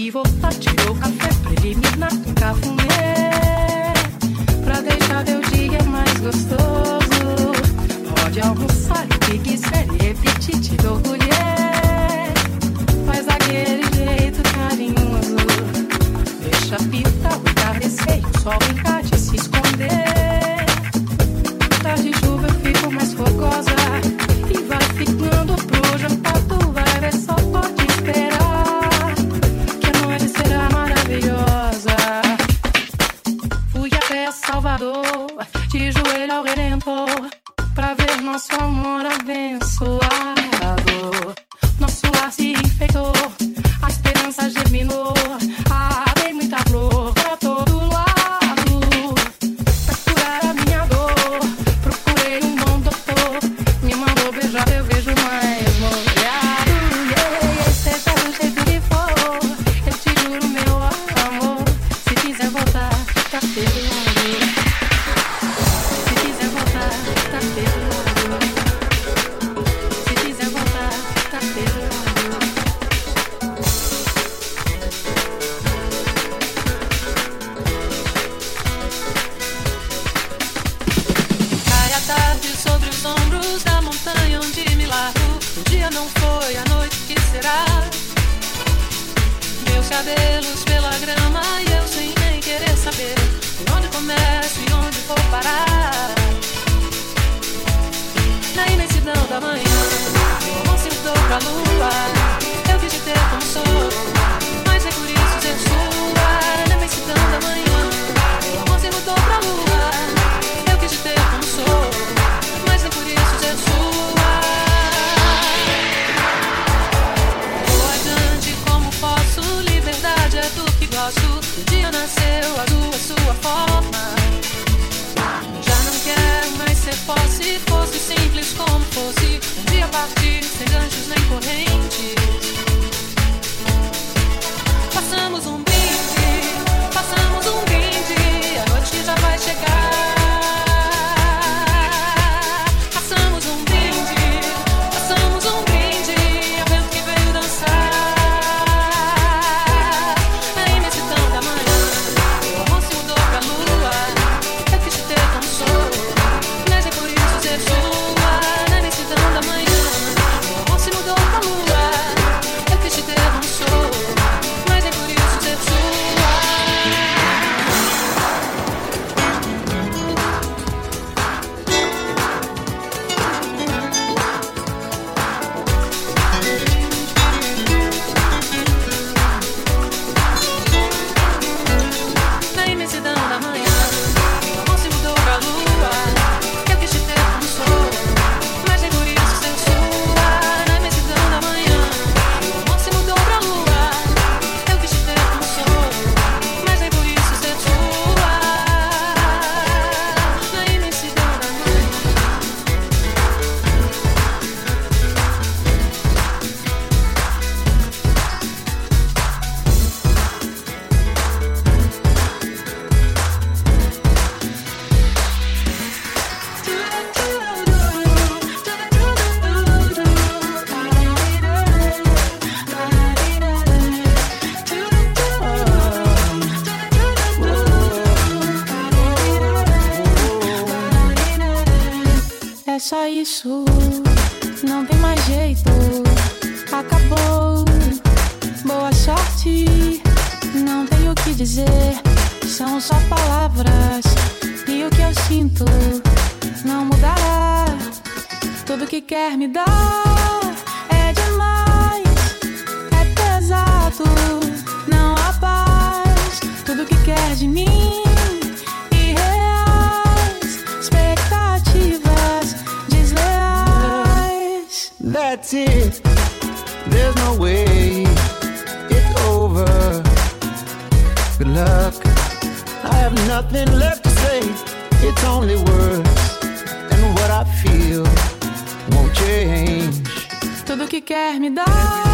vivo, faccio io. sinto não mudará. Tudo que quer me dar é demais, é pesado, não há paz. Tudo que quer de mim. Irreais, expectativas desleais. That's it, there's no way, it's over. Good luck, I have nothing left to say. It's only worse than what I feel won't change. Tudo que quer me dar.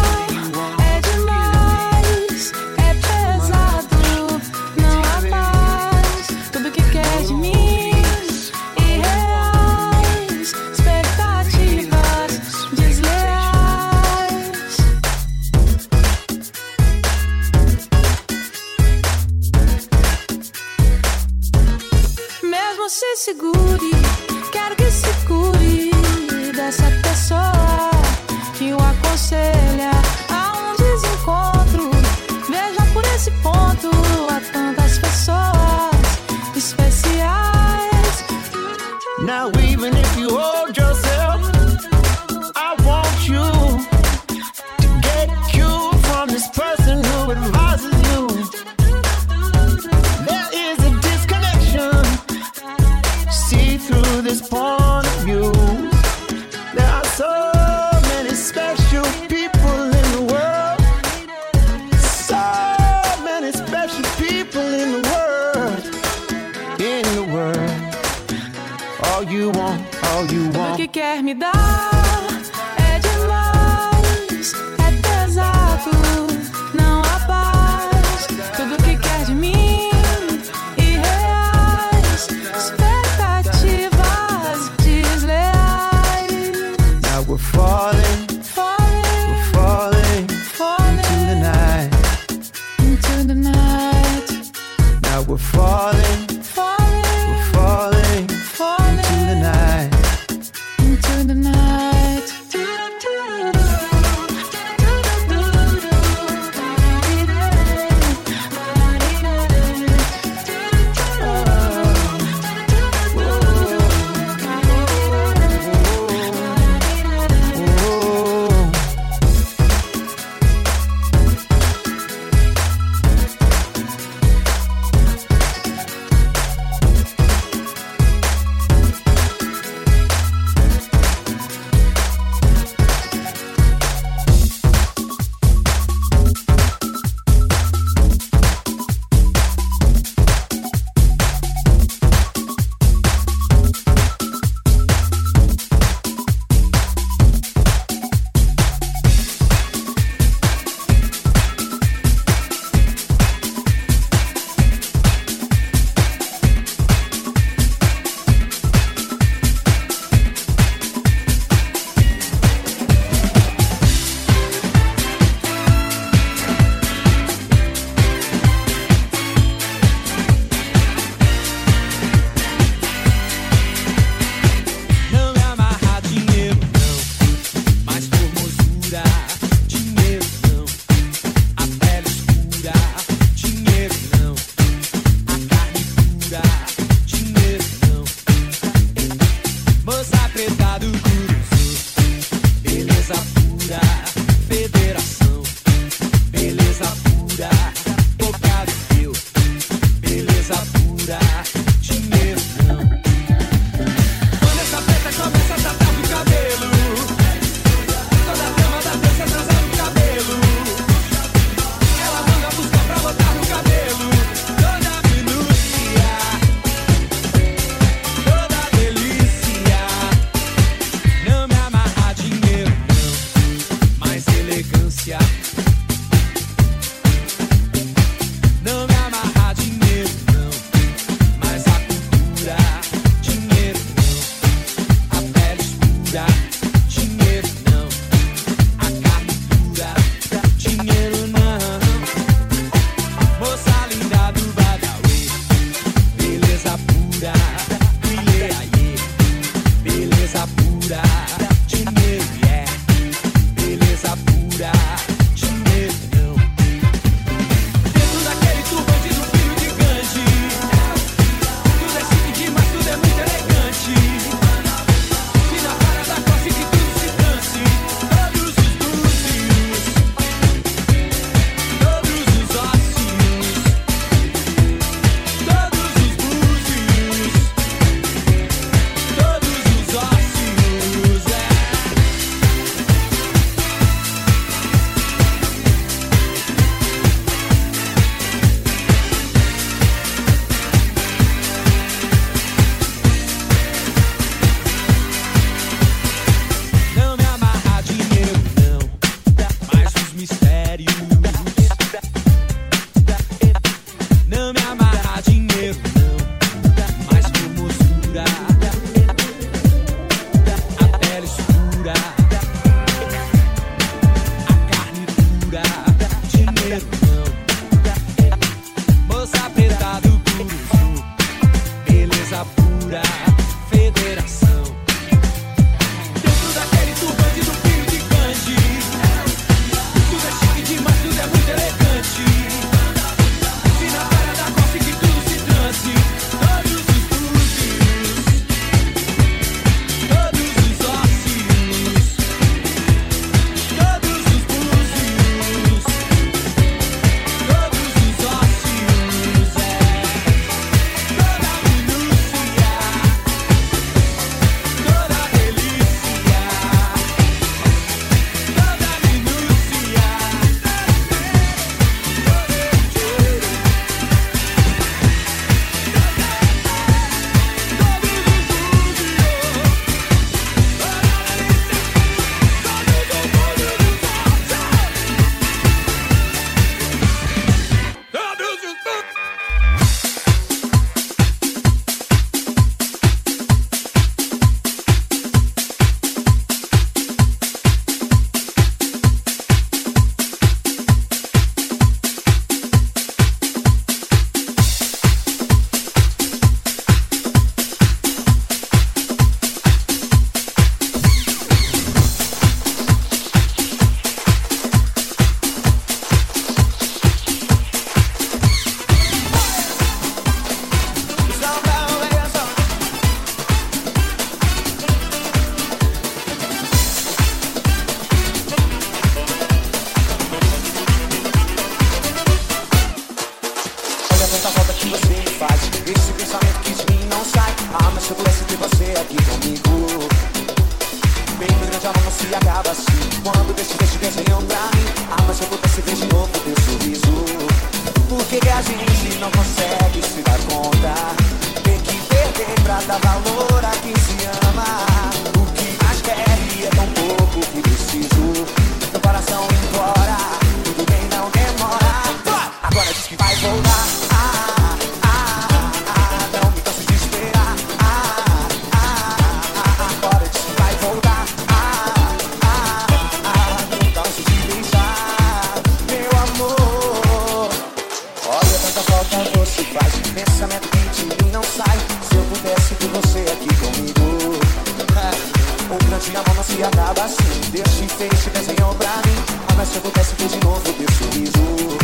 se acaba assim. Deixa te desenhou pra mim. Mas se acontece que de novo teu sorriso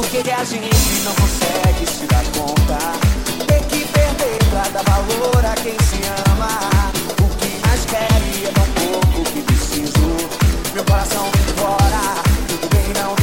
por que a gente não consegue se dar conta? Tem que perder pra dar valor a quem se ama. O que mais quer e é tão pouco que preciso. Meu coração vem embora, tudo bem não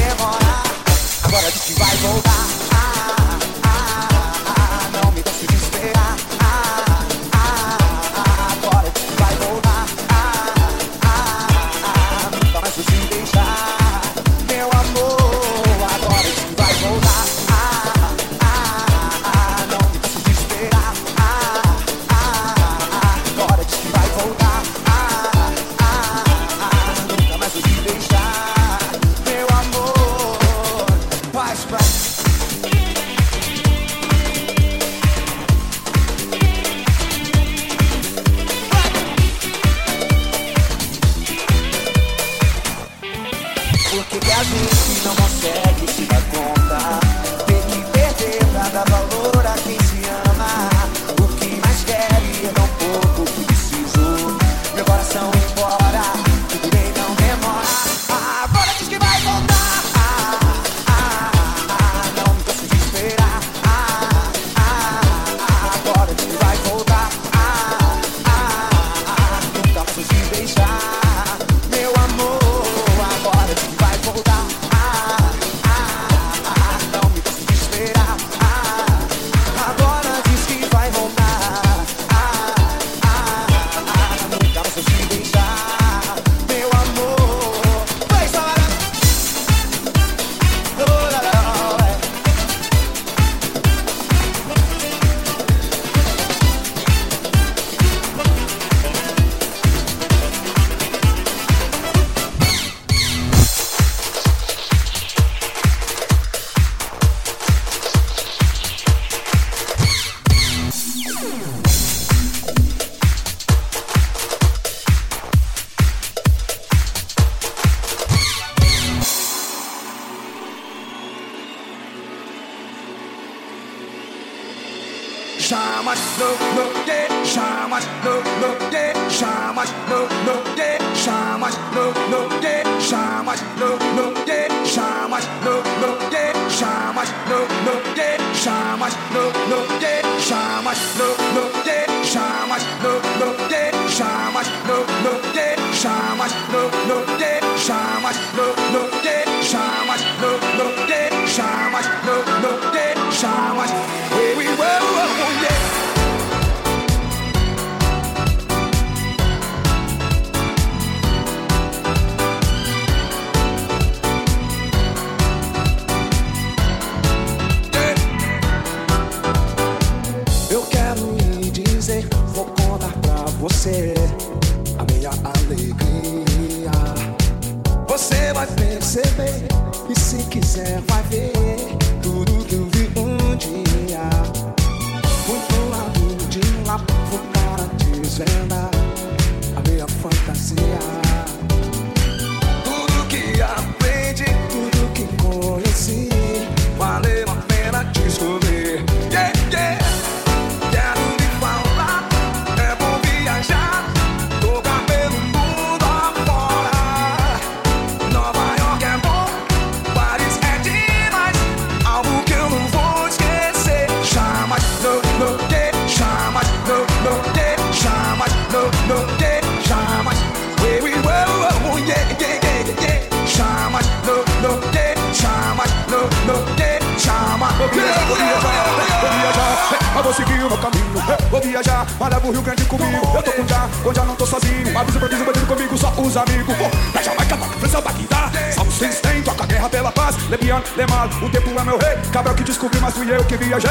viajar, mas levo o Rio Grande comigo. Eu tô com já, hoje eu não tô sozinho. Avisa pra dizer comigo, só os amigos. Pô, da Jamaica pra França, Bagdá. Somos seis tem, toca a guerra pela paz. Lebiano, Lemal, o tempo é meu rei. Cabral que descobri, mas fui eu que viajei.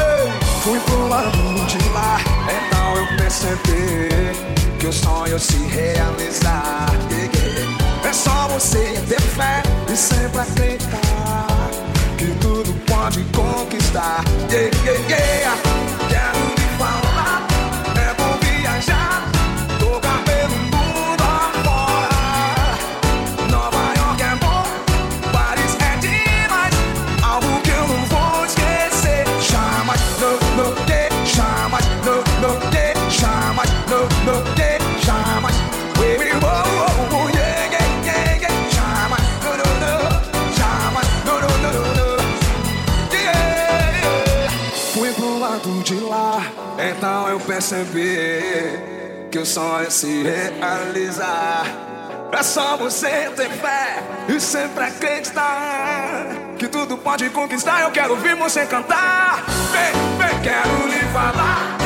Fui pro lado de lá, então eu percebi que o sonho se realizar. É só você ter fé e sempre acreditar que tudo pode conquistar. Yeah, yeah, yeah. Quero percebi que o sonho é se realizar. É só você ter fé e sempre acreditar que tudo pode conquistar. Eu quero ouvir você cantar. Vem, vem, quero lhe falar.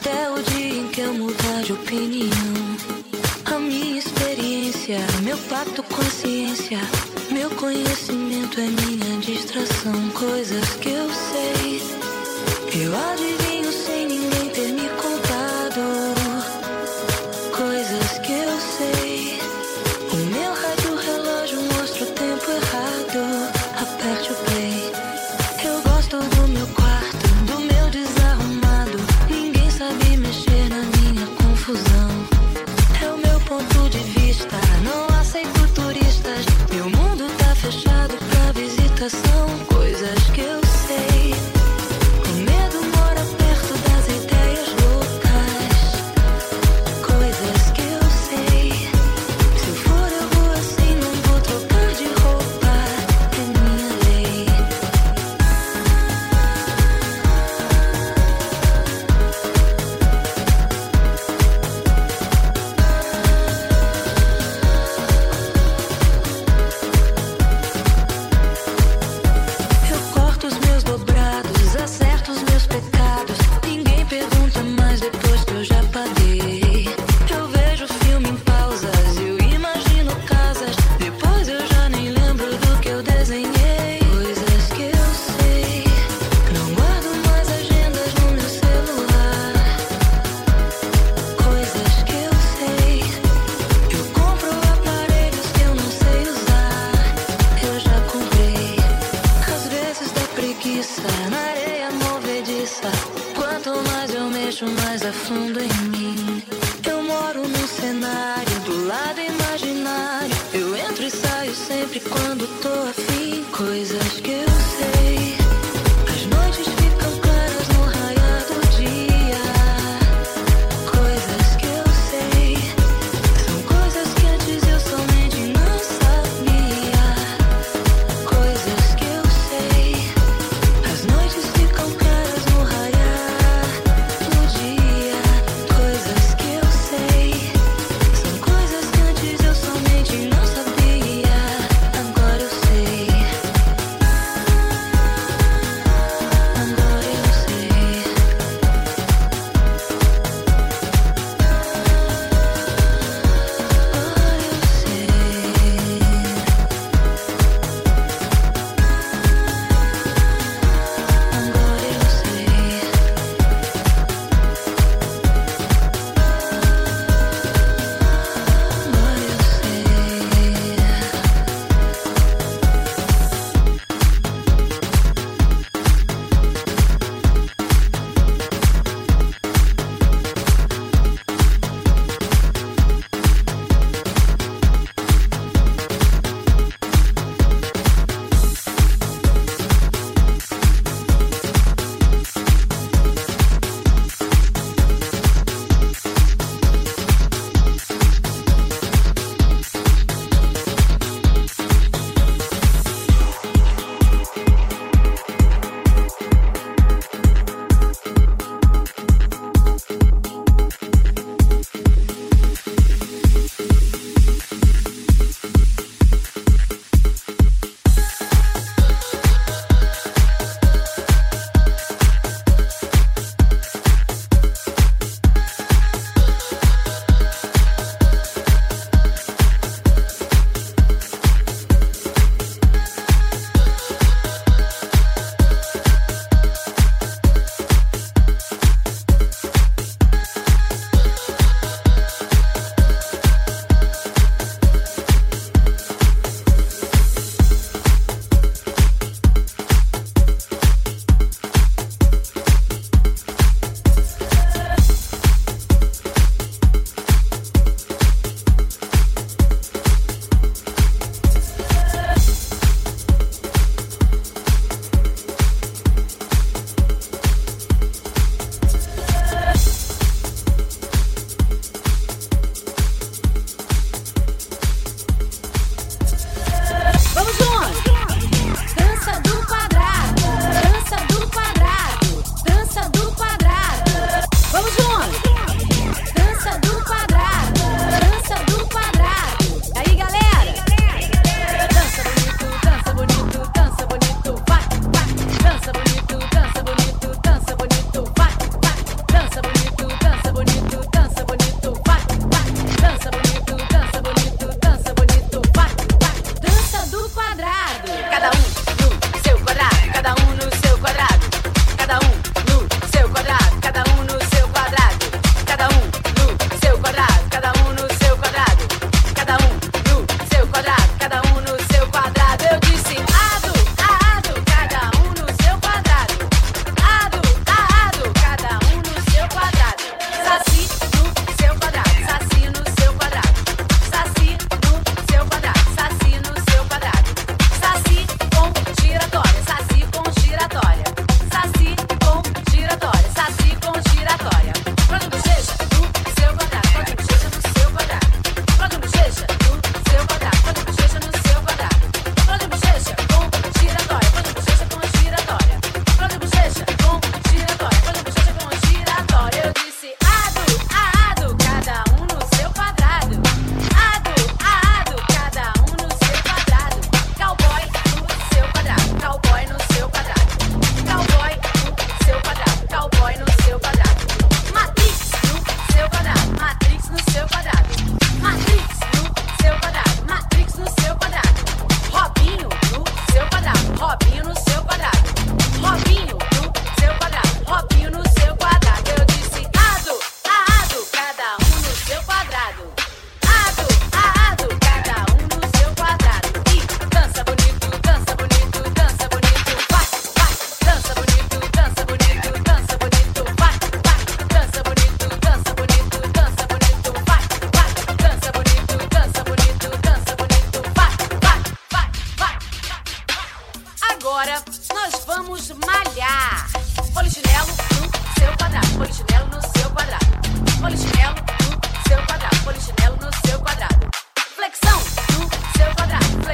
Até o dia em que eu mudar de opinião. A minha experiência, meu pacto com a ciência. Meu conhecimento é minha distração. Coisas que eu sei, eu adivinho.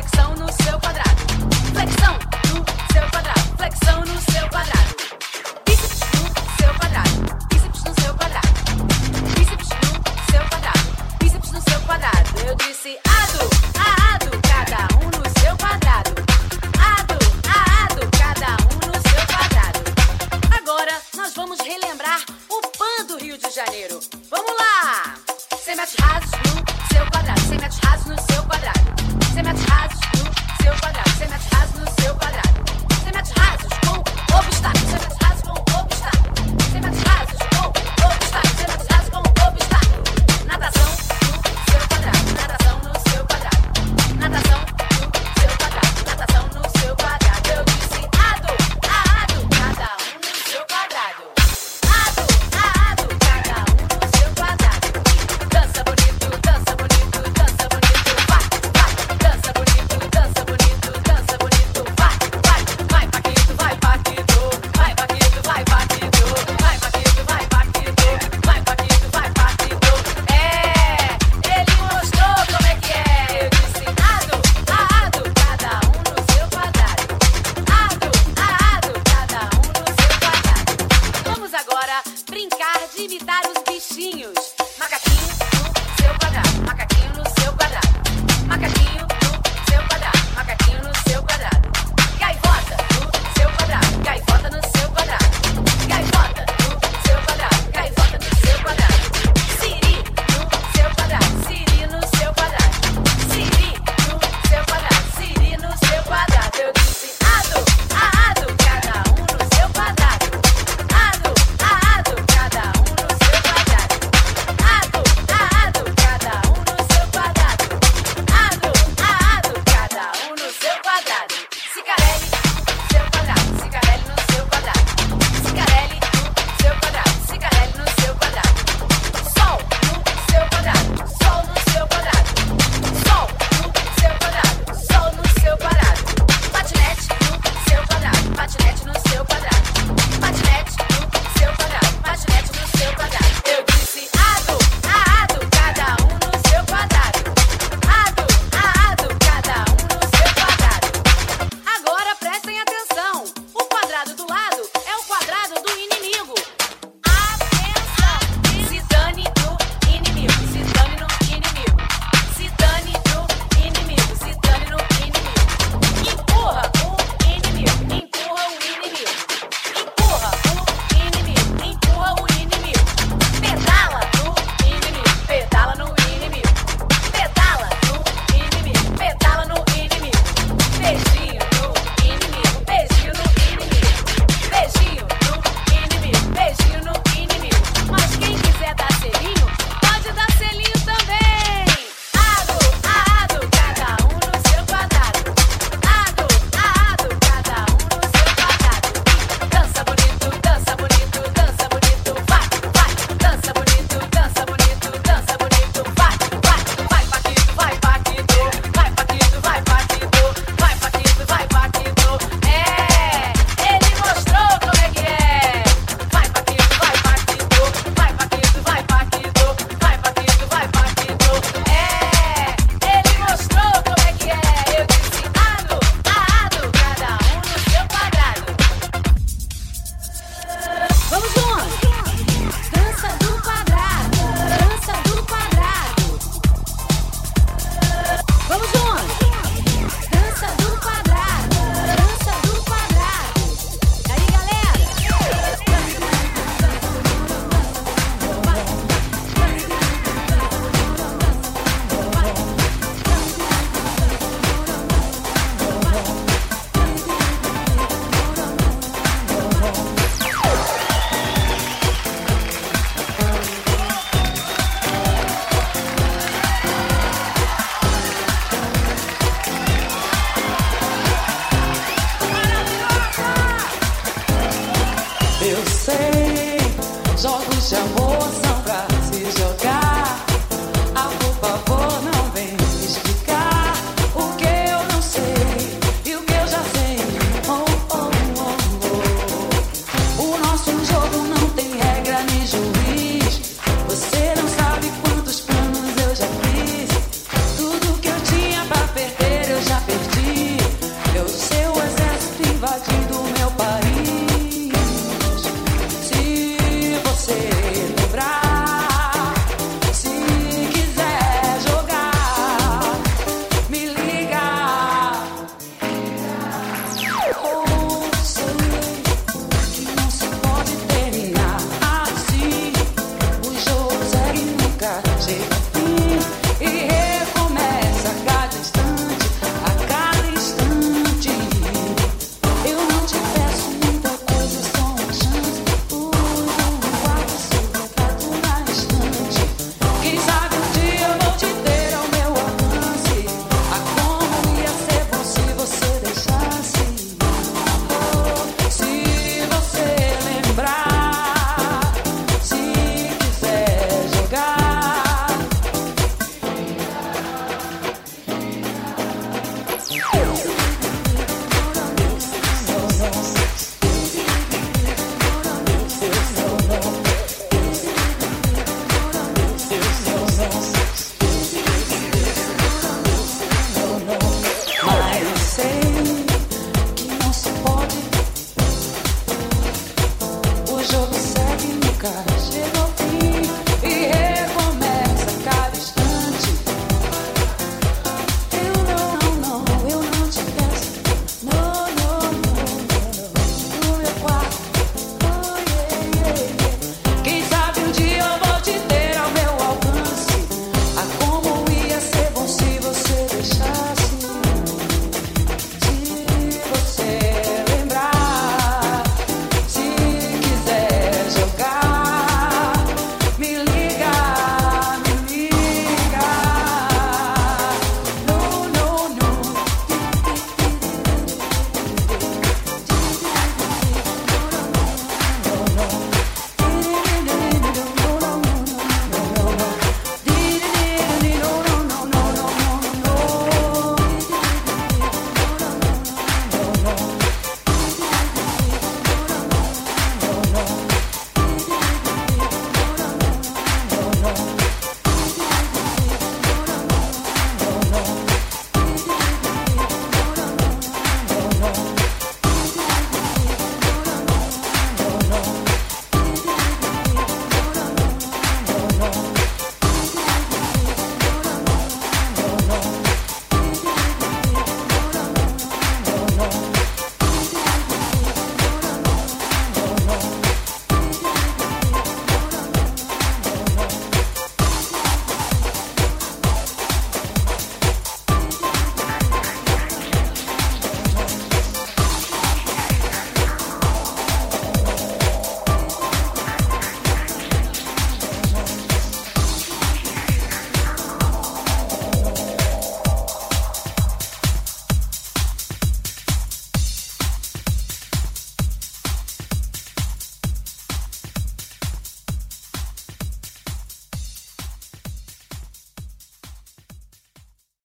flexão no seu quadrado.